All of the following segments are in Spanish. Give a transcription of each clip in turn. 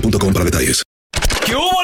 boostmobile.com. ¿Qué hubo,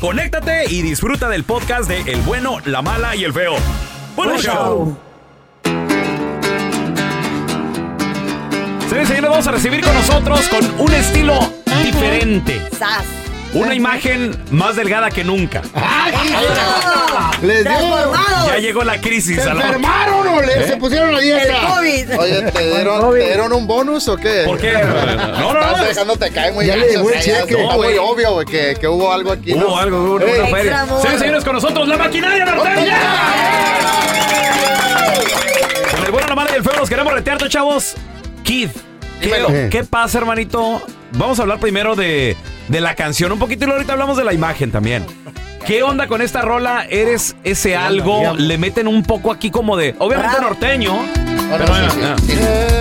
conéctate y disfruta del podcast de El bueno, la mala y el feo. ¡Buen show! Señores señores, vamos a recibir con nosotros con un estilo diferente. Sas. Una imagen más delgada que nunca. Les digo, Transformados. Ya llegó la crisis. ¿se a la- enfermaron o le- se pusieron a El dieta? COVID. Oye, ¿te dieron, ¿te dieron un bonus o qué? ¿Por qué? No, no, Estás no. dejándote caer muy Ya le gacho, llegó el o sea, ya cheque. No, güey. obvio, güey, que, que hubo algo aquí, ¿no? Hubo algo, hubo una Ey, feria. Señores con nosotros la maquinaria norteña. Con el bueno, la mala y el feo nos queremos retearte, chavos. Kid, Dímelo. ¿qué, qué pasa, hermanito? Vamos a hablar primero de, de la canción un poquito y luego ahorita hablamos de la imagen también. ¿Qué onda con esta rola? ¿Eres ese algo? Le meten un poco aquí como de, obviamente Bravo. norteño. Bueno, pero, sí, sí, ah, sí.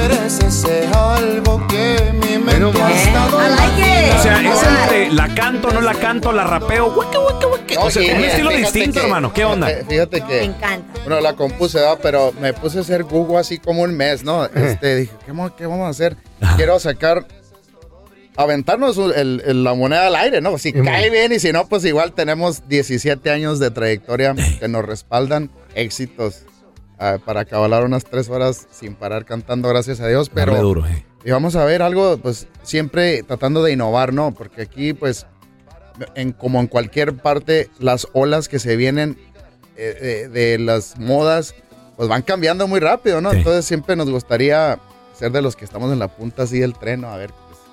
Eres ese algo que mi mente ha estado I like it. O sea, es entre la canto, no la canto, la rapeo. hueca, hueca. No, O sea, un estilo fíjate distinto, que- hermano. ¿Qué onda? Fíjate, fíjate Me que, encanta. bueno, la compuse, ¿verdad? pero me puse a hacer Google así como un mes, ¿no? Este, dije, ¿qué, mo- qué vamos a hacer? Quiero sacar, aventarnos un- el- el- la moneda al aire, ¿no? Si cae bien y si no, pues igual tenemos 17 años de trayectoria que nos respaldan, éxitos. ah, para acabalar unas tres horas sin parar cantando, gracias a Dios, pero... Darle duro, eh. Y vamos a ver algo, pues siempre tratando de innovar, ¿no? Porque aquí, pues, en, como en cualquier parte, las olas que se vienen eh, de, de las modas, pues van cambiando muy rápido, ¿no? Sí. Entonces siempre nos gustaría ser de los que estamos en la punta así del tren, ¿no? A ver.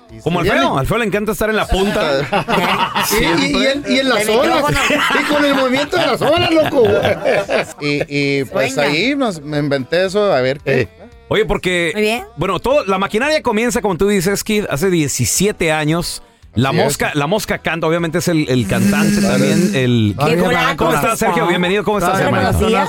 pues, Como al se viene. feo. Al feo le encanta estar en la punta. Y, y- y en, y en las olas. Y con el movimiento de las olas, loco. Y, y, pues Sueña. ahí nos, me inventé eso, a ver qué. Oye, porque. Muy bien. Bueno, todo, la maquinaria comienza, como tú dices, Kid, hace 17 años. La mosca, la mosca canta, obviamente es el, el cantante también. El, Qué ¿Cómo estás, está. Sergio? Bienvenido, ¿cómo estás, ¿No te hermano?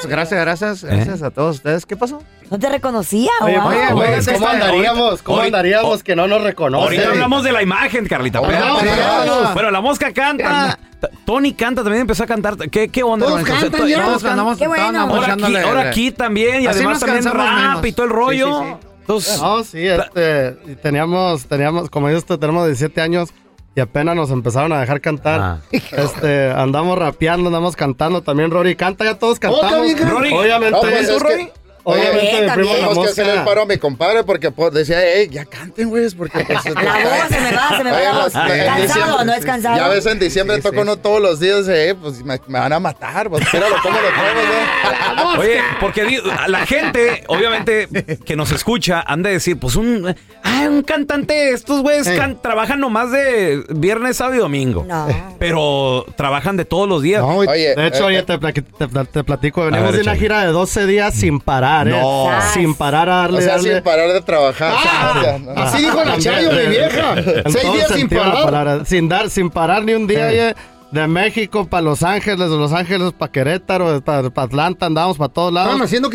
Gracias, gracias, gracias a todos ustedes. ¿Qué pasó? ¿No te reconocía? Oye, wow. oye, Oye, oye, ¿cómo está- andaríamos? ¿Cómo ahorita- andaríamos que no nos reconocen? Ahorita hablamos de la imagen, Carlita. pero- no, pero- no, no. Bueno, la mosca canta. Tony canta, también empezó a cantar. ¿Qué, qué onda, Todos cantan Entonces, ya. todos andamos, Qué bueno. andamos Ahora aquí, echándole- ahora aquí también, y Así además nos también rap menos. y todo el rollo. sí, sí. Entonces, No, sí, este, teníamos, teníamos, como tú, tenemos 17 años y apenas nos empezaron a dejar cantar. Ah. Este, andamos rapeando, andamos cantando, también Rory canta, ya todos cantamos. canta. Rory, Obviamente. No, pues. Obviamente, mi primo también. la Tenemos que hacerle el paro a mi compadre porque pues, decía, hey, ya canten, güey, porque pues... La voz se me va, se me va. los- Cansado, ¿no es cansado? Ya ves, en diciembre toco uno todos los días, eh, pues me, me van a matar, pues espéralo, ¿cómo lo traigo, no? Oye, porque la gente, obviamente, que nos escucha, han de decir, pues un, ah, un cantante, estos güeyes can- trabajan nomás de viernes, sábado y domingo. No. Pero trabajan de todos los días. No, güey. Oye, De hecho, eh, oye, te, plaqui- te, pla- te platico, venimos ver, de una gira de 12 días sin parar, ¿eh? No. Sin parar a darle, o sea, darle. sin parar de trabajar. Ah, O sea, no. así dijo la Chayo, mi vieja. Seis días sin parar. Sin dar, sin parar ni un día. De México para Los Ángeles, de Los Ángeles para Querétaro, para Atlanta, andábamos para todos lados. Estaban haciendo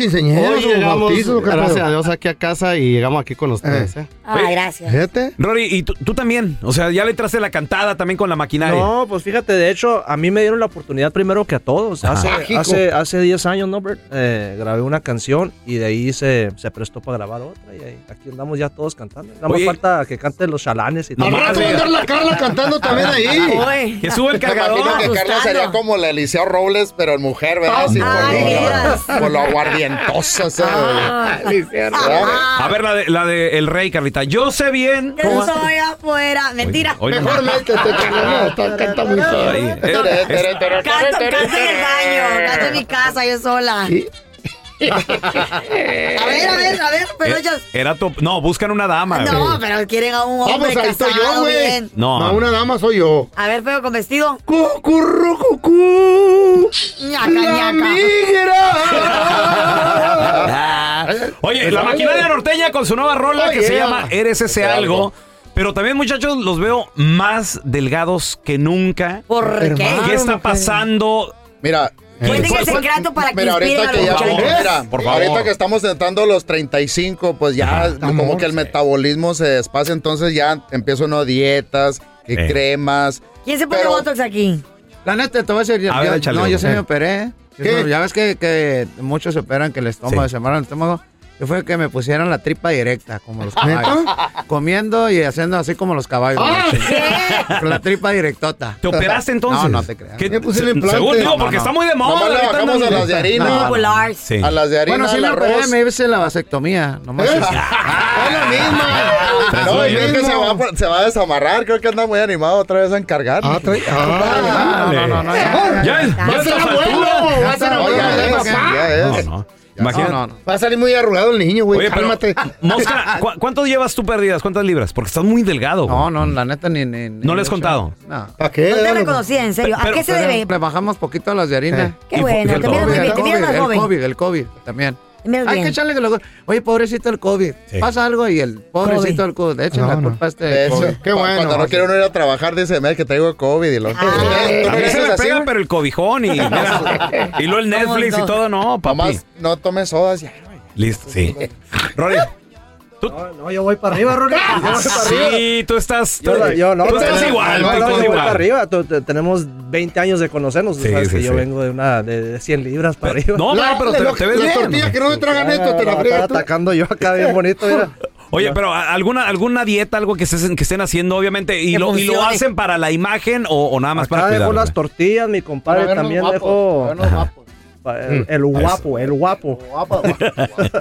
llegamos, bautizos, ¿o qué gracias pedo? a Dios, aquí a casa y llegamos aquí con ustedes. ¿eh? Ay, gracias. Fíjate. Rory, y tú, tú también. O sea, ya le traste la cantada también con la maquinaria. No, pues fíjate, de hecho, a mí me dieron la oportunidad primero que a todos. Hace, hace, hace 10 años, ¿no, Bert? Eh, grabé una canción y de ahí se, se prestó para grabar otra. Y ahí- aquí andamos ya todos cantando. Nada más falta que canten los chalanes y Al todo. Nomás rato va a andar la Carla cantando también ahí. Que sube el Me imagino que Carla sería como la Eliseo Robles, pero en mujer, ¿verdad? Así Ay, por, vieras. lo, por lo aguardientosa. ¿sabes? Ah. A ver, la de, la de El Rey, Carlita. Yo sé bien. Que soy afuera. Mentira. Mejor métete, Carla. No, está- canta muy feo. Canto, en el baño. Canto en mi casa, yo sola. A ver, a ver, a ver. Pero eh, ellos. Era tu. No, buscan una dama. No, pero quieren a un hombre Vamos, ahí estoy yo, casado güey. bien. No. No, una dama soy yo. A ver, feo con vestido. Cucurru, cucú. Ñaca, migra. Oye, la maquinaria norteña con su nueva rola Oh, que se yeah. llama Eres ese algo. Pero también, muchachos, los veo más delgados que nunca. ¿Por qué? ¿Qué está pasando? Mira, Cuenten ¿Cuál- el cuál- secreto para que ahorita que ya, mira, por favor. ahorita que estamos entrando a los 35, pues ya como que el metabolismo se despacia, entonces ya empieza uno dietas, y Eh. cremas. ¿Quién se pone Pero- botox aquí? La neta, te voy a decir, yo- A ver, yo- échale no, yo sí Eh. me operé. ¿Qué? Ya ves que, que muchos se operan que el estómago, Sí. se el estómago. Yo fue que me pusieron la tripa directa, como los caballos. Comiendo y haciendo así como los caballos. Ah, la tripa directota. ¿te operaste entonces? No, no te creas. ¿Qué- el se- implante. Seguro, digo, No, porque no. está muy de moda. Nomás le ahorita bajamos a las de harina. No, no. Populars. Sí. A las de harina, Bueno, sí me operé, me hice la vasectomía. Nomás ¿Eh? Es la misma. No, Es y lo creo que se mismo. va, a- se va a desamarrar, creo que anda muy animado otra vez a encargar. Ah, trae- ah, No, no, no, no, ya, Ya, ya. ya Va a ser estás al abuelo. turo. Va a ser No, abuelo ya de es, papá. ya es. No, no. Imagínate. No, no, no. Va a salir muy arrugado el niño, güey. Oye, pero, Cálmate. Mosca, ¿cu- ¿cuánto llevas tú perdidas? ¿Cuántas libras? Porque estás muy delgado. No, güey. no, la neta ni... ni, ni ¿No le has he contado? No. ¿Para qué? No te reconocía, en serio. ¿A Pero- qué se debe? Le bajamos poquito a las de harina. Qué Y bueno, te miras muy bien, te miras más el joven. COVID, el COVID también. Hay que echarle que lo... Oye, pobrecito el COVID. Sí. Pasa algo y el pobrecito COVID. del COVID. Le echan No, la no. culpa a este De eso. COVID. Qué bueno. Cuando no quiere uno ir a trabajar, dice, "Mira, que traigo COVID. Y lo... Ah. ¿Tú no A mí se me así, pega, pero el cobijón y, y luego el Netflix y todo, no. Nomás no tomes sodas ya. Listo, sí. Rory, No, no, yo voy para arriba, Rory. Yo voy para arriba. sí, tú estás, Yo, no- yo no, tú no, estás no, igual, no, tú no, estás yo voy igual. para arriba. Tú- te- tenemos 20 años de conocernos. Tú Sí, sabes sí, que yo vengo de una de, de 100 libras para arriba. No, no, pero te, te ves Las bien. tortillas que no te tragan esto, te la estaba tú. atacando yo acá bien bonito, mira. Oye, pero ¿a- alguna alguna dieta, algo que estén, que estén haciendo, obviamente, y lo, y lo hacen para la imagen o, o nada más Acá para cuidar. las tortillas, mi compadre también dejó guapos. pa- el, el guapo, el guapo.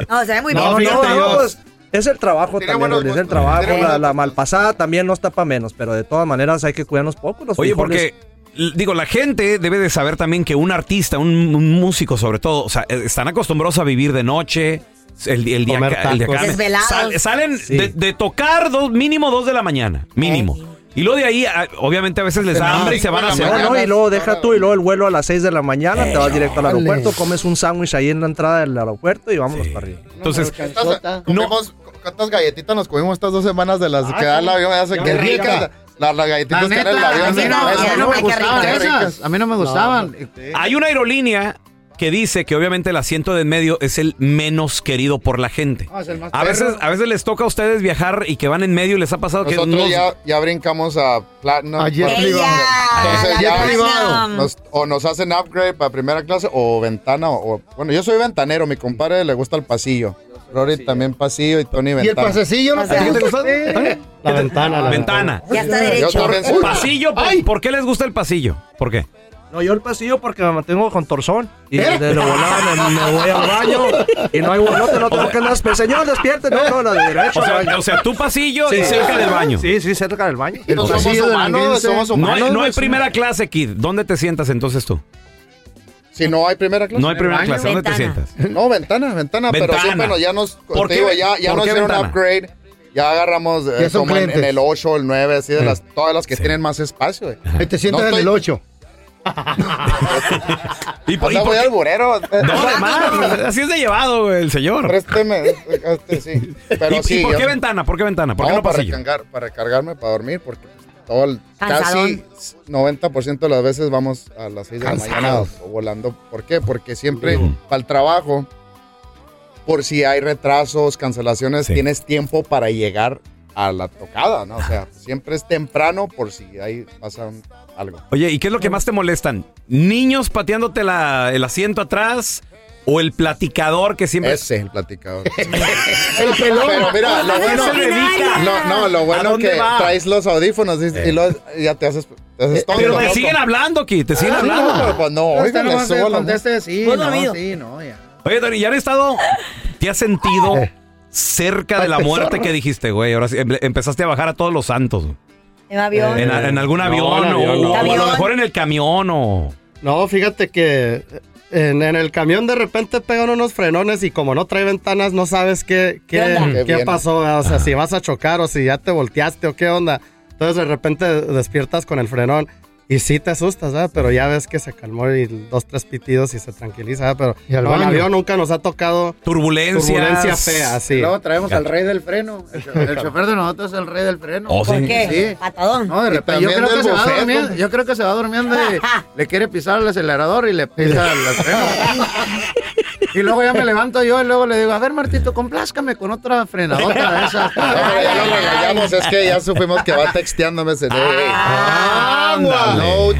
No, se ve muy bien. no, fíjate, no, pues, es el trabajo también, buenos es el trabajo. La, la malpasada también no está para menos, pero de todas maneras hay que cuidarnos poco. Los Oye, frijoles. porque digo, la gente debe de saber también que un artista, un, un músico sobre todo, o sea, eh, están acostumbrados a vivir de noche. El, el día el día sal- salen Sí. de, de tocar dos, mínimo dos de la mañana, mínimo. Y luego de ahí, ah, obviamente a veces les da Ah, hambre y se van a. No, no, mañana. y luego deja tú y luego el vuelo a las 6 de la mañana, te vas directo al aeropuerto, comes un sándwich ahí en la entrada del aeropuerto y vámonos para arriba. Entonces, ¿Cuántas, comimos- ¿Cuántas galletitas nos comimos estas dos semanas de las que da el avión? Ya sé Qué rica. ricas. Las, las galletitas La que dan el neta, a avión. mí no, esas, a mí no no, me qué gustaban ricas. esas. A mí no me gustaban. hay una aerolínea que dice que obviamente el asiento de en medio es el menos querido por la gente. No, es el más A veces, a veces les toca a ustedes viajar y que van en medio y les ha pasado que Nosotros ya, ya brincamos a Platinum. A jet privado. Entonces la ya Platinum. nos- o nos hacen upgrade para primera clase o ventana. O, bueno, yo soy ventanero, mi compadre le gusta el pasillo. Rory también pasillo y Tony ¿Y el ventana. pasecillo? ¿no? O sea, ¿A ti qué te gusta? La ventana, la Ventana. Ya está derecho. Pasillo, ¿por, por qué les gusta el pasillo? ¿Por qué? No, yo el pasillo porque me mantengo con torzón. Y ¿Eh? de lo volada me, me voy al baño. Y no hay bolote, no tengo que andar. Pero señor, despierte. No, no, la de derecho. O sea, o tu pasillo y Sí. cerca del baño. Sí, sí, cerca del baño. No somos humanos, somos No humanos. hay, no hay primera clase, Kid. ¿Dónde te sientas entonces tú? Si no hay primera clase. No hay primera el clase. ¿Dónde te sientas? No, ventana, ventana, pero Ventana. siempre nos, ya nos, ¿Por te qué digo, ya, ya por nos hicieron un upgrade. Ya agarramos eh, como en, el 8 el 9, así de las, todas las que Sí. tienen más espacio. güey. Te sientas No en estoy- el 8. ¿Y, por- O y sea, por voy qué? al burero. No, además, así es de llevado, güey, el señor. Présteme, este, sí. Pero ¿Y, y sí, por yo- qué ventana? ¿Por qué ventana? ¿Por qué no, no para, pasillo? recargar, para recargarme, para dormir, porque todo el, casi 90% de las veces vamos a las 6 de la mañana o volando. ¿Por qué? Porque siempre para el trabajo, por si hay retrasos, cancelaciones, Sí. tienes tiempo para llegar a la tocada, ¿no? O sea, siempre es temprano por si ahí pasa un- algo. Oye, ¿y qué es lo que más te molestan? ¿Niños pateándote la- el asiento atrás? ¿O el platicador que siempre... Ese es el platicador. El pelón. Pero mira, lo bueno, se dedica? no, no, lo ¿A bueno que va? traes los audífonos y, y lo- ya te haces, te haces tonto. Pero te ¿no? siguen hablando, Kid, te siguen Ah, sí, no, hablando. pero pues no, oigan, subo la conteste sí, no, sí, no, ya. Oye, Tony, ¿ya han estado... ¿Te has sentido cerca de la muerte que dijiste, güey? Ahora sí, em- empezaste a bajar a todos los santos. güey. En avión. En, en algún No, avión, o, avión, no. o a lo mejor en el camión o... No, fíjate que en, en el camión de repente pegan unos frenones y como no trae ventanas no sabes qué, ¿Qué qué, pasó, o sea, si vas a chocar o si ya te volteaste o qué onda. Entonces de repente despiertas con el frenón y sí te asustas, ¿verdad? Pero ya ves que se calmó y dos, tres pitidos y se tranquiliza, ¿verdad? Pero Y al no, baño. avión nunca nos ha tocado Turbulencias. turbulencia fea, sí. Luego traemos al rey del freno. El, cho- el chofer de nosotros es el rey del freno. Oh, ¿Por sí. qué? Sí. Patadón. No, de repente, yo creo, que se va durmiendo, yo creo que se va durmiendo y le quiere pisar el acelerador y le pisa el freno. Y luego ya me levanto yo y luego le digo, a ver Martito, complázcame con otra frenadota de esas. No, pero ya lo regañamos, es que ya supimos que va texteándome ese No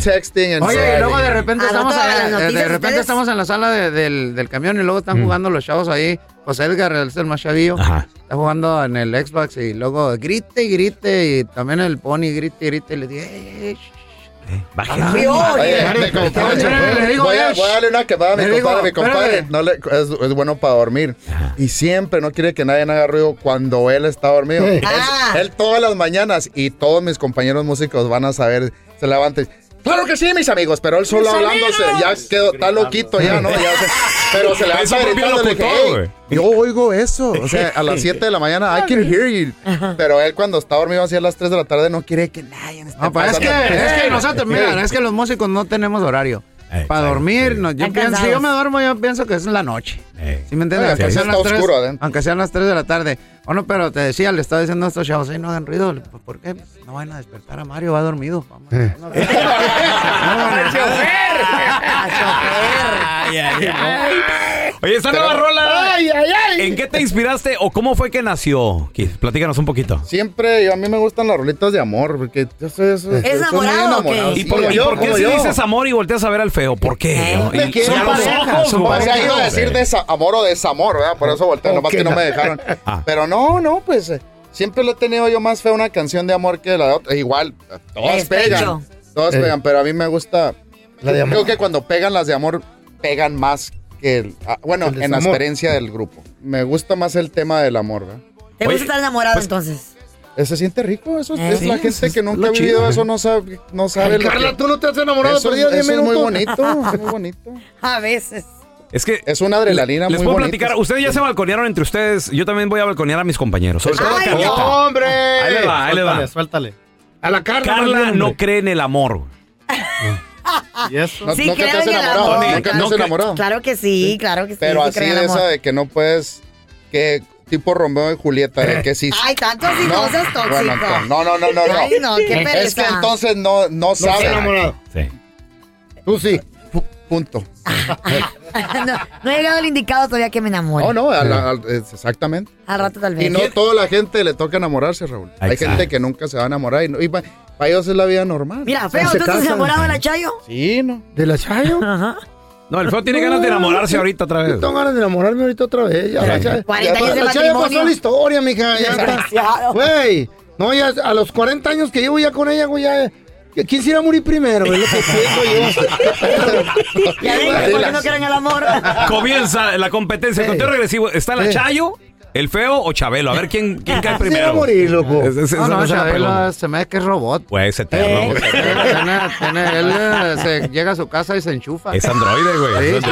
texting and Oye, y luego de repente estamos, rato de repente estamos en la sala de- del, del camión y luego están jugando los chavos ahí. José Edgar, el, es el más chavillo, Ajá. está jugando en el Xbox y luego grite y grite y también el Pony grite y grite y le digo, "Ey, ey, shh". Bájenle. Oye, mi compadre, Le digo, voy, a, "Eh, voy a darle una quemada a mi compadre. Mi compadre no le- es, es bueno para dormir. Y siempre no quiere que nadie haga ruido cuando él está dormido. Él, Ah. él todas las mañanas y todos mis compañeros músicos van a saber, se levantan. Claro que sí, mis amigos, pero él solo hablándose, ya quedó, está loquito ya, ¿no? Ya se- pero se levanta gritando, le dije, "Hey, güey". yo oigo eso. O sea, a las 7 de la mañana, I can hear you. Pero él cuando está dormido así a las 3 de la tarde no quiere que nadie esté No, es que, es que nosotros, mira, es que los músicos no tenemos horario. Eh, Para dormir, sí. no, yo pienso, si yo me duermo, yo pienso que es en la noche. Eh. ¿Sí me entiendes? Aunque, sean las tres, oscuro adentro. aunque sean las 3 de la tarde. Bueno, pero te decía, le estaba diciendo a estos chavos, "Ey, no hagan ruido. Pues, ¿Por qué? No van a despertar a Mario, va dormido. Vamos. Ay, ay, ay. Oye, esta nueva rola. ¿En qué te inspiraste o cómo fue que nació? Platícanos un poquito. Siempre, yo- a mí me gustan las rolitas de amor, porque yo soy, eso, ¿Eres soy muy enamorado o qué? ¿Y Sí, por, como y yo, por qué como si yo. dices amor y volteas a ver al feo? ¿por qué? Eh, Y- Me los pareja, ojos, son güey. Iba a decir desa- amor o desamor, ¿verdad? Por eso volteé, nomás que no no. me dejaron. Ah. Pero no, no, pues eh, siempre le he tenido yo más fe a una canción de amor que la de otra. Igual, eh, todas Despecho. pegan. Todas Eh. pegan, pero a mí me gusta. La de amor. Creo que cuando pegan las de amor, pegan más que el. ah, bueno, El en la desamor. experiencia del grupo. Me gusta más el tema del amor, ¿verdad? ¿Te Oye, gusta estar enamorado pues- entonces? Eh, Se siente rico, eso Eh, es sí, la eso gente es que nunca lo ha vivido chido. eso, no sabe, no sabe lo Carla, que- tú no te has enamorado Eso, por 10 eso es muy bonito, muy bonito. A veces. Es que Es una adrenalina les muy puedo bonita. platicar. Ustedes ya se balconearon entre ustedes. Yo también voy a balconear a mis compañeros. Sobre todo a Ay, Carlita. no. ¡Hombre! Ahí le va, ahí le va. Suéltale, suéltale. A la Carla. Carla no cree en el amor. ¿Y eso? No- sí, nunca te creo has el enamorado, amor. nunca te claro, has que- enamorado. Claro que sí, claro que sí. Pero sí así de esa de que no puedes, que tipo Romeo y Julieta, de que sí. Ay, tanto así no. Bueno, entonces, no, no, no, no, no. Ay, no, qué pereza. Es que entonces no, no No saben. enamorado. Sí. Tú sí. Pu- Punto. no, no he llegado el indicado todavía que me enamore. No, no, la- al- exactamente. Al rato tal vez. Y no toda la gente le toca enamorarse, Raúl. Hay gente que nunca se va a enamorar y, no- y para ellos es la vida normal. Mira, feo, ¿tú estás enamorado de la Chayo? Sí, ¿no? ¿De la Chayo? Ajá. No, el feo tiene ganas de enamorarse ahorita otra vez. Yo tengo ganas de enamorarme ahorita otra vez. Ya, la Chayo- 40 años de la Chayo pasó la historia, mija. Ya está. Güey, no, ya a los 40 años que llevo ya con ella, güey, ya, ¿Quién se iba a morir primero? Es lo que pienso yo. Ya ven, ¿por qué no quieren el amor? Comienza la competencia. El conteo regresivo. ¿Está la. Chayo, el feo o Chabelo? A ver quién, quién cae Se iba a primero. morir, loco. Es- es- No, no, la Chabelo se me ve que es robot. Pues eterno. tiene- él eh, se llega a su casa y se enchufa. Es androide, güey. Sí,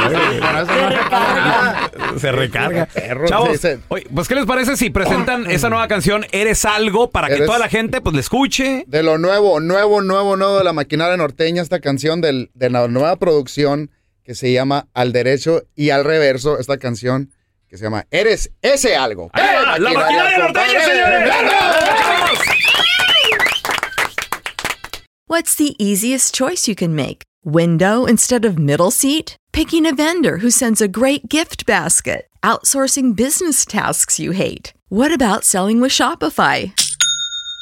Se recarga. Perro, Chavos, oye, pues ¿qué les parece si presentan esa nueva canción Eres algo para que Eres- toda la gente pues le escuche? De lo nuevo, nuevo, nuevo, nuevo de la maquinaria norteña, esta canción del- de la nueva producción que se llama Al Derecho y al Reverso, esta canción que se llama Eres ese algo. Ahí va, la maquinaria norteña, compadre! señores. What's the easiest choice you can make? Window instead of middle seat? Picking a vendor who sends a great gift basket? Outsourcing business tasks you hate? What about selling with Shopify?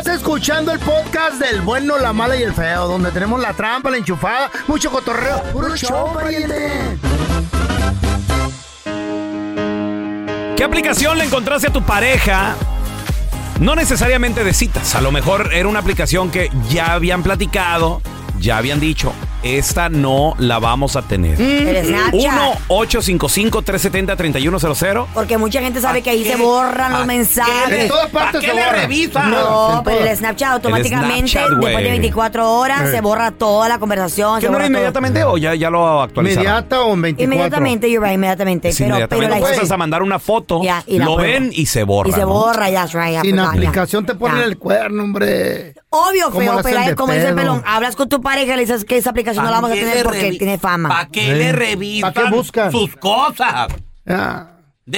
Estás escuchando el podcast del bueno, la mala y el feo, donde tenemos la trampa, la enchufada, mucho cotorreo. ¡Puro show, pariente! ¿Qué aplicación le encontraste a tu pareja? No necesariamente de citas. A lo mejor era una aplicación que ya habían platicado, ya habían dicho, esta no la vamos a tener. El Snapchat. 1-855-370-3100. Porque mucha gente sabe que ahí se borran los mensajes. En todas partes se borran. No, En pero el. Snapchat automáticamente, Snapchat, después de 24 horas, Eh. se borra toda la conversación. ¿Que se no era borra todo. inmediatamente o ya, ya lo actualizaron? ¿Inmediata o en 24? Inmediatamente, you're right, inmediatamente. Sí, pero, inmediatamente pero la- empiezas a mandar una foto, Ya, y la lo prueba. ven y se borra. Y se ¿no? borra, ya, right, ya, Sin ya. aplicación te ponen Ya. el cuerno, hombre. Obvio, ¿Cómo feo, la pero hacen de como dice el pedo? pelón, hablas con tu pareja y le dices que esa aplicación no la vamos a tener porque tiene fama. ¿Para qué Sí. le revisan ¿Pa' qué buscan? sus cosas? Ya.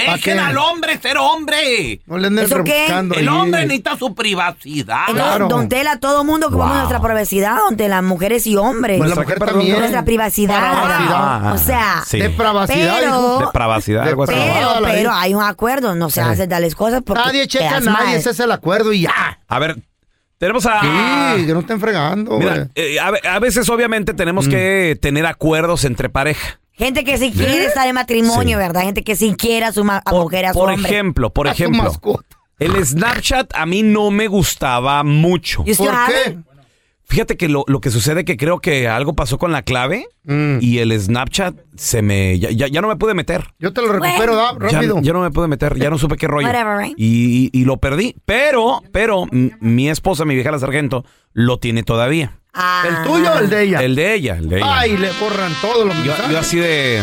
¿Pa' qué? Dejen al hombre ser hombre. No le anden ¿Eso qué? rebuscando El ahí. hombre necesita su privacidad. Entonces, Claro. Don Tela, todo mundo ocupamos Wow. nuestra privacidad, don Tela, mujeres y hombres. Pues la ¿Nuestra mujer también. Nuestra privacidad. Privacidad. O sea, Sí. De privacidad, Pero- algo así. Depravada pero, la pero vida. hay un acuerdo, no se Eh. hace darles cosas porque Nadie checa a nadie, mal. ese es el acuerdo y ya. A ver, tenemos a... Sí, que no estén fregando, Mira, güey. eh, a, ve- a veces obviamente Mm. tenemos que tener acuerdos entre pareja. Gente que sí quiere estar en matrimonio, Sí. ¿verdad? Gente que sí quiere a su ma- a mujer, a su por hombre. ejemplo, por ejemplo, el Snapchat a mí no me gustaba mucho. ¿Por qué? Fíjate que lo, lo que sucede que creo que algo pasó con la clave Mm. y el Snapchat se me... Ya, ya- ya no me pude meter. Yo te lo recupero da, Ya, rápido. ya no me pude meter, ya no supe qué rollo. Whatever, right? y, y- y lo perdí. Pero, pero, mi esposa, mi vieja la sargento, lo tiene todavía. Ah, ¿El tuyo o el de ella? El de ella, el de ella. Ay, le borran todos los yo, mensajes. yo así de...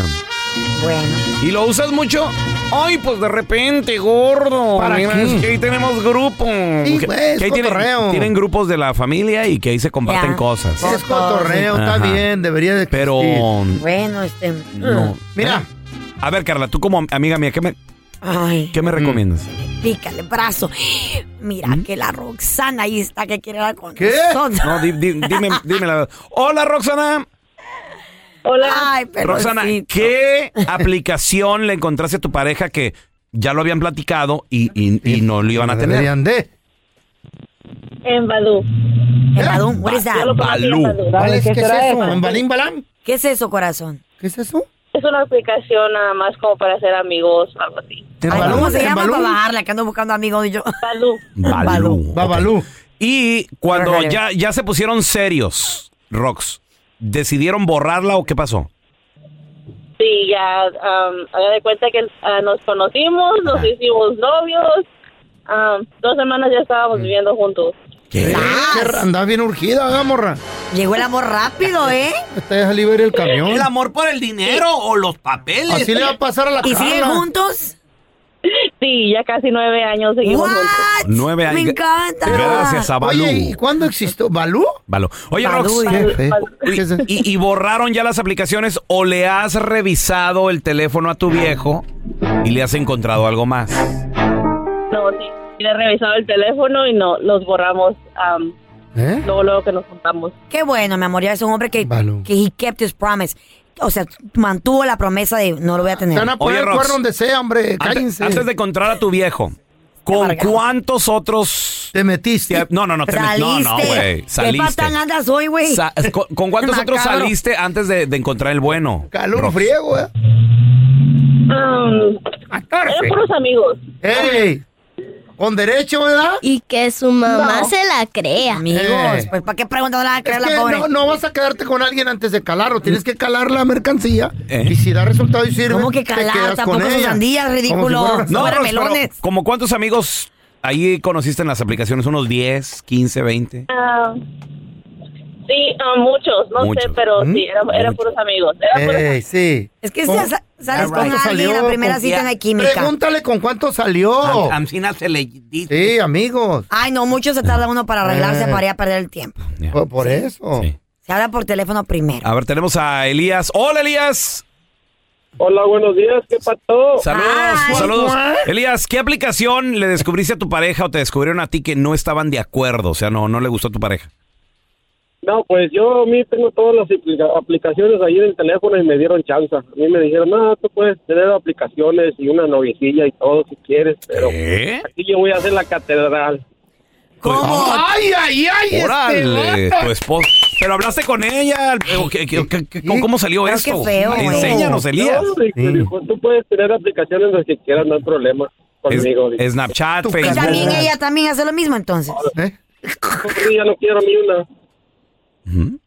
Bueno. ¿Y lo usas mucho? Ay, pues de repente, gordo. ¿Para Mira, qué? es que ahí tenemos grupos. Sí, Que- pues, que ahí tienen, cotorreo. tienen grupos de la familia y que ahí se comparten Ya. cosas. Es cotorreo, está Ajá. bien, debería de Pero... Bueno, este. No. Mira, A ver, Carla, tú como amiga mía, ¿qué me, Ay. qué me recomiendas? pícale, brazo. Mira que la Roxana ahí está que quiere hablar con ¿Qué? nosotros. No, di- di- dime, dime la verdad. Hola, Roxana. Hola. Ay, Roxana, ¿qué aplicación le encontraste a tu pareja que ya lo habían platicado y, y- y no lo iban a tener? De. En Badoo. ¿En? What is that? En Balú. Badoo. ¿Cuál es? ¿Qué ¿Qué es eso? ¿En Balín Balán? ¿Qué es eso, corazón? ¿Qué es eso? Es una aplicación nada más como para hacer amigos o algo así. Ay, ¿Cómo se llama para bajarla? Que ando buscando amigos y yo. Balú. Balú. Babalú. ok. Y cuando ya, ya se pusieron serios, Rox, ¿decidieron borrarla o qué pasó? Sí, ya um, haga de cuenta que ah, nos conocimos, nos hicimos novios. um, dos semanas ya estábamos viviendo juntos. ¿Qué? Andaba bien urgida, ¿verdad, morra? Llegó el amor rápido, ¿eh? Te deja libre el camión. ¿El amor por el dinero o los papeles? Así le va a pasar a la ¿Y siguen juntos? Sí, ya casi nueve años seguimos What? juntos. Nueve años. Me encanta. Gracias a Balú. Oye, ¿y cuándo existió? ¿Balú? Balú. Oye, Balú, Rox, fe. ¿y, y- y borraron ya las aplicaciones o le has revisado el teléfono a tu viejo y le has encontrado algo más? No, sí. Le he revisado el teléfono y no, los borramos um, ¿Eh? luego, luego que nos juntamos. Qué bueno, mi amor. Ya es un hombre que, Balú. que he kept his promise. O sea, mantuvo la promesa de no lo voy a Se tener. van a poner Oye, el Rox. cuerno donde sea, hombre. Antes, Cállense. antes de encontrar a tu viejo, ¿con cuántos otros Te metiste. No, no, no, te met- no, no, güey. ¿Qué Saliste. patán andas hoy, güey? Sa- ¿Con, con cuántos otros Macabro. saliste antes de, de encontrar el bueno? Calor Rox? friego, ¿eh? Um, eran puros amigos. ¡Ey! Con derecho, ¿verdad? Y que su mamá No. se la crea. Amigos, Eh. pues ¿para qué preguntan a Es creer que la pobre? no, no vas a quedarte con alguien antes de calarlo. Tienes que calar la mercancía. ¿Eh? Y si da resultado y sirve, ¿Cómo que te calar? quedas Tampoco ella. sandías, Como si ridículo. No, fuera melones. ¿Como cuántos amigos ahí conociste en las aplicaciones? ¿Unos 10, 15, 20? Ah, sí, ah, muchos, no Muchos. sé, pero ¿Mm? sí, eran, puros amigos. Eran puros Ey, sí. Es que si ¿Cómo- sa- sales ¿Con con cuánto alguien, la primera ¿Con- cita no hay química. Pregúntale con cuánto salió. Amcina se le dice. Sí, amigos. Ay, no, mucho se tarda uno para arreglarse Eh. para ir a perder el tiempo. Ya. Por, por eso. Sí. Se habla por teléfono primero. A ver, tenemos a Elías. ¡Hola, Elías! Hola, buenos días, ¿qué pasó? Saludos, Ay. saludos. Elías, ¿qué aplicación le descubriste a tu pareja o te descubrieron a ti que no estaban de acuerdo? O sea, no, no le gustó a tu pareja. No, pues yo a mí tengo todas las aplica- aplicaciones ahí en el teléfono y me dieron chance. A mí me dijeron, no, tú puedes tener aplicaciones y una novicilla y todo si quieres, pero ¿Qué? aquí yo voy a hacer la catedral. ¿Cómo? ¡Ay, ay, ay! Órale, este tu esposa. Pero hablaste con ella. ¿O qué- qué- qué- qué- ¿Cómo, cómo salió Pero esto? qué feo. Enséñanos, Elías. No, dijo, tú puedes tener aplicaciones las que quieras, no hay problema Es- conmigo. dijo. Snapchat, Y Facebook. también ella también hace lo mismo entonces. ¿Eh? Yo ya no quiero ni una.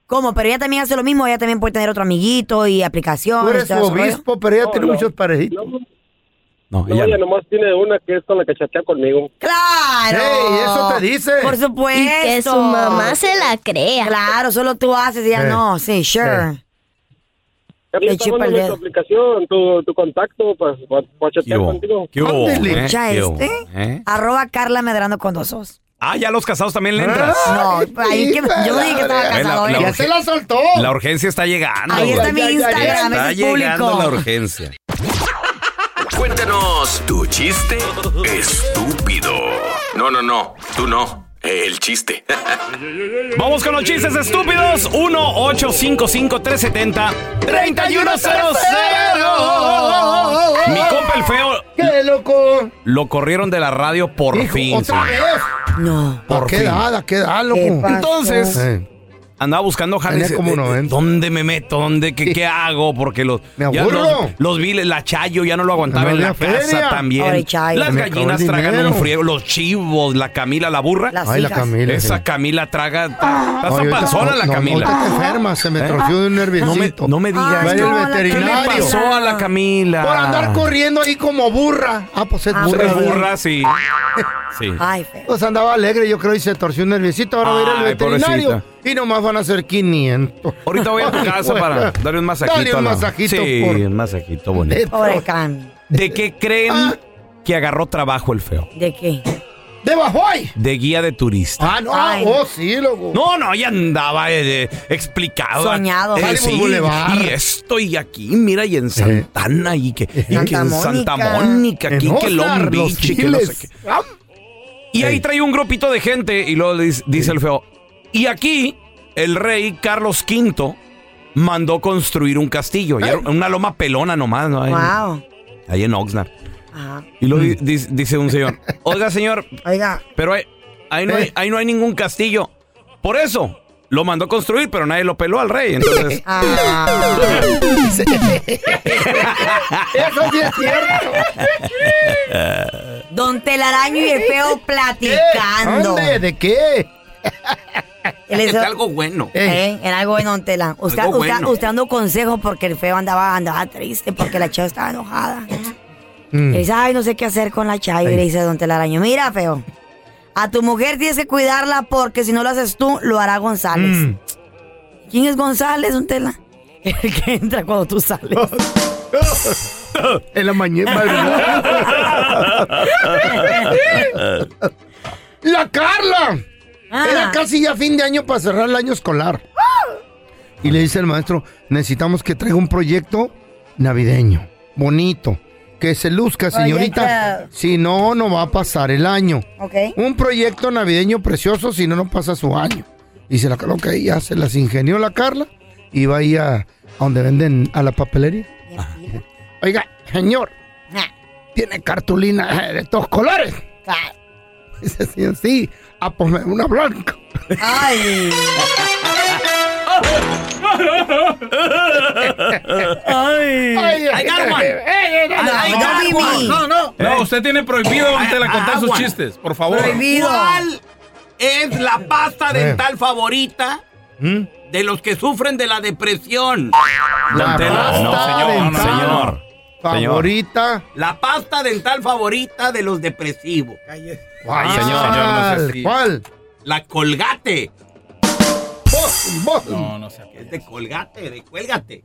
¿Cómo? Pero ella también hace lo mismo. Ella también puede tener otro amiguito y Tú aplicaciones. eres rollo. obispo, pero ella No, tiene no. muchos parejitos. No, No, no, ella ella no. nomás tiene una que es con la que chatea conmigo. ¡Claro! Ey, eso te dice. Por supuesto. Y que su mamá se la crea. Claro, solo tú haces y ella Eh. no. Sí, sure. Eh. Carla, Le chupa el tu aplicación, tu, tu contacto para, para, para ¿Qué chatear hubo? contigo. ¿Qué hubo? Ándele. ¿Eh? ¿Ya ¿Qué hubo? este? ¿Eh? Arroba Carla Medrano con dos os. Ah, ya los casados también le entras. No, ahí que, yo dije que estaba la- casado. la ¿eh? Ya se la soltó. La urgencia está llegando. Ahí está güey. mi ya, ya, ya. Instagram, Está es llegando la urgencia. Cuéntanos tu chiste estúpido. No, no, no, tú no. El chiste. Vamos con los chistes estúpidos. 1-855-370-3100. Mi compa el feo ¡Qué loco! lo corrieron de la radio por Hijo, fin. ¿Otra vez? No. Por ¿A qué fin. edad? ¿A qué edad, loco? Entonces, Eh, andaba buscando jale. Tenía como "Eh, 90. ¿Dónde me meto? ¿Dónde? ¿Qué, qué hago? Porque los, Me aburro. los, los vi, la Chayo ya no lo aguantaba No en la había casa feria. también. Ay, Chayo. Las me gallinas el tragan dinero. un friego, los chivos, la Camila, la burra. Las Ay, la. Camila. Esa sí. Camila traga. Está, ahorita- panzona la no, Camila. ahorita está enferma, se me ¿Eh? torció de un No me, nerviosito. no me digas. Ay, no, al la ¿Qué le veterinario. pasó a la Camila? Por andar corriendo ahí como burra. Ah, pues es Ah, burra. Es burra, sí. Sí. Ay, feo. Pues andaba alegre, yo creo, y se torció un nerviosito. Ahora va a ir al veterinario. pobrecita. Y nomás van a ser 500. Ahorita voy a tu Ay, casa para darle un masajito. Dale un a la- masajito Sí, por- un masajito bonito. Pobre. ¿De qué creen Ah. que agarró trabajo el feo? ¿De qué? ¿De Bajoy? de guía de turista. Ah, no, oh, sí, loco. No, no, ya andaba eh, eh, explicado. Soñado. Eh, sí, y esto y aquí, mira, y en Santana, y que, y que en Santa Mónica, aquí, En que Long Beach, y que no sé qué. Y ahí trae un grupito de gente y luego dice, dice el feo. Y aquí, el rey Carlos V mandó construir un castillo. y una loma pelona nomás, ¿no? Ahí, Wow. ahí en Oxnard. Ajá. Y luego di- di- dice un señor, oiga señor, Oiga. pero ahí, ahí no hay, ahí no hay ningún castillo. Por eso, lo mandó construir, pero nadie lo peló al rey. Entonces, Ah. Eso sí es cierto. Don Telaraño y el feo platicando. ¿Dónde? ¿De qué? Él Es algo bueno. Eh, era algo bueno, Don Tela. Usted, Algo usted, bueno. usted dando consejo porque el feo andaba, andaba triste, porque la chava estaba enojada. Y dice, ay, no sé qué hacer con la chava. Y le dice Don Telaraño, mira, feo, a tu mujer tienes que cuidarla porque si no lo haces tú, lo hará González. Mm. ¿Quién es González, Don Tela? El que entra cuando tú sales. En la mañana. ¡La Carla! Ah. Era casi ya fin de año para cerrar el año escolar. Y le dice el maestro, necesitamos que traiga un proyecto navideño, bonito, que se luzca, señorita. Proyecto. Si no, no va a pasar el año. Un proyecto navideño precioso, si no, no pasa su año. Y se la ok, ya se las ingenió la Carla y va ahí a, a donde venden a la papelería. Oiga, señor, tiene cartulina eh, de todos colores. Dice así, sí, ah, pues me- una blanca. Ay. Ay, ay, I got one. ay, ay, No, I no, got Mimi. one. No, no. No, usted tiene prohibido, don Tela, contar sus chistes, por favor. Prohibido. ¿Cuál es la pasta dental favorita ¿Mm? de los que sufren de la depresión? La pasta no, señor, no, señor. Favorita. La pasta dental favorita de los depresivos. ¿Cuál? señor, señor, no sé si- ¿Cuál? La colgate. Vos, vos. No, no sé. Es de colgate, de cuélgate.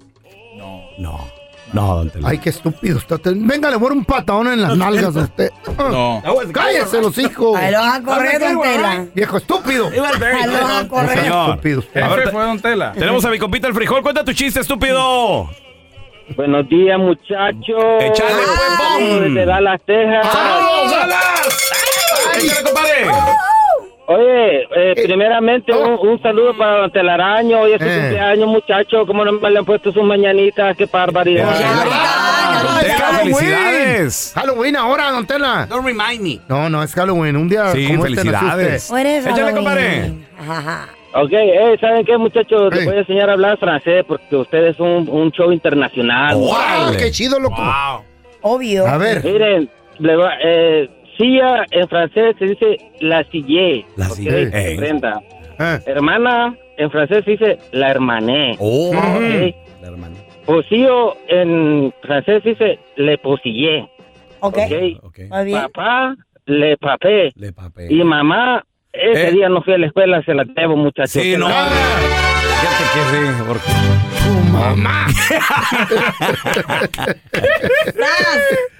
No. No, no, don Tela. Ay, qué estúpido está. usted. Venga, le voy un patadón en las nalgas a usted. No. Cállese los hijos. Ahí lo van a correr, Don Tela. Viejo estúpido. Ahí lo van a correr. Señor. Estúpido. ¿Qué A ver, fue don Tela? Tenemos a mi compita el frijol. Cuenta tu chiste, estúpido. Buenos días, muchachos. Échale, pues, Saludos bom. Desde Dallas, Texas. ¡Vamos, Dallas! ¡Échale, compadre! Oye, eh, primeramente un, un saludo para Don Telaraño. Hoy es su Eh. cumpleaños, muchachos. ¿Cómo no me le han puesto sus mañanitas? ¡Qué barbaridad! Don. Tela, felicidades. Halloween ahora, don Tela. Don't remind me. No, no, es Halloween. Un día Sí, como este felicidades. usted. ¿O eres Échale, Halloween? compadre. Ajá. Ok, eh, ¿saben qué, muchachos? Les voy a enseñar a hablar francés porque ustedes son un, un show internacional. ¡Wow! ¡Qué chido, loco! Wow. Obvio. A ver. Miren, le va, eh, silla en francés se dice la sille. La ok, sille. que se Ey. aprenda. Eh. Hermana en francés se dice la hermané. Oh, ok. la hermana. Pocillo en francés se dice le posillé. Ok. ok. Ok. Muy bien. Papá le papé. Le papé. Y mamá, ese Eh. día no fui a la escuela, se la debo, muchachos. Sí, no. la- Fíjate que sí. porque- ¡Tu mamá!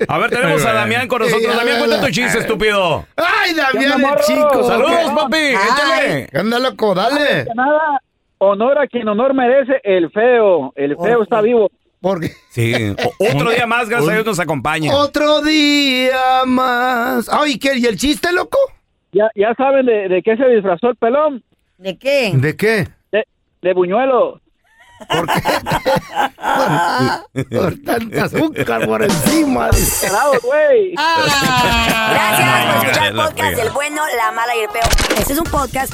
A ver, tenemos a Damián con nosotros. Damián, cuenta tu chiste, estúpido. ¡Ay, Damián, el chico! Saludos, papi. Échale. ¿Qué onda, loco? Dale. Nada, honor a quien honor merece el feo. El feo está vivo. Porque Sí. O- otro día más, gracias a Dios, nos acompaña. otro día más. Ay, ¿qué? ¿Y el chiste, loco? Ya, ya saben de, de qué se disfrazó el pelón. ¿De qué? ¿De qué? De, de buñuelo. ¿Por qué? por, por tanta azúcar por encima. güey. Gracias por escuchar el podcast del bueno, la mala y el peor. Este es un podcast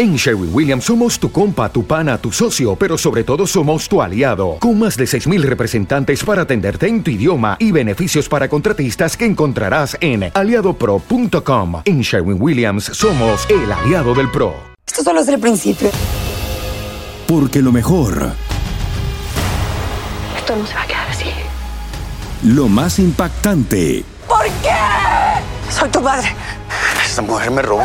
En Sherwin Williams somos tu compa, tu pana, tu socio, pero sobre todo somos tu aliado, con más de 6.000 representantes para atenderte en tu idioma y beneficios para contratistas que encontrarás en aliadopro.com. En Sherwin Williams somos el aliado del PRO. Esto solo es el principio. Porque lo mejor, Esto no se va a quedar así. lo más impactante, ¿Por qué? Soy tu madre. Esta mujer me robó.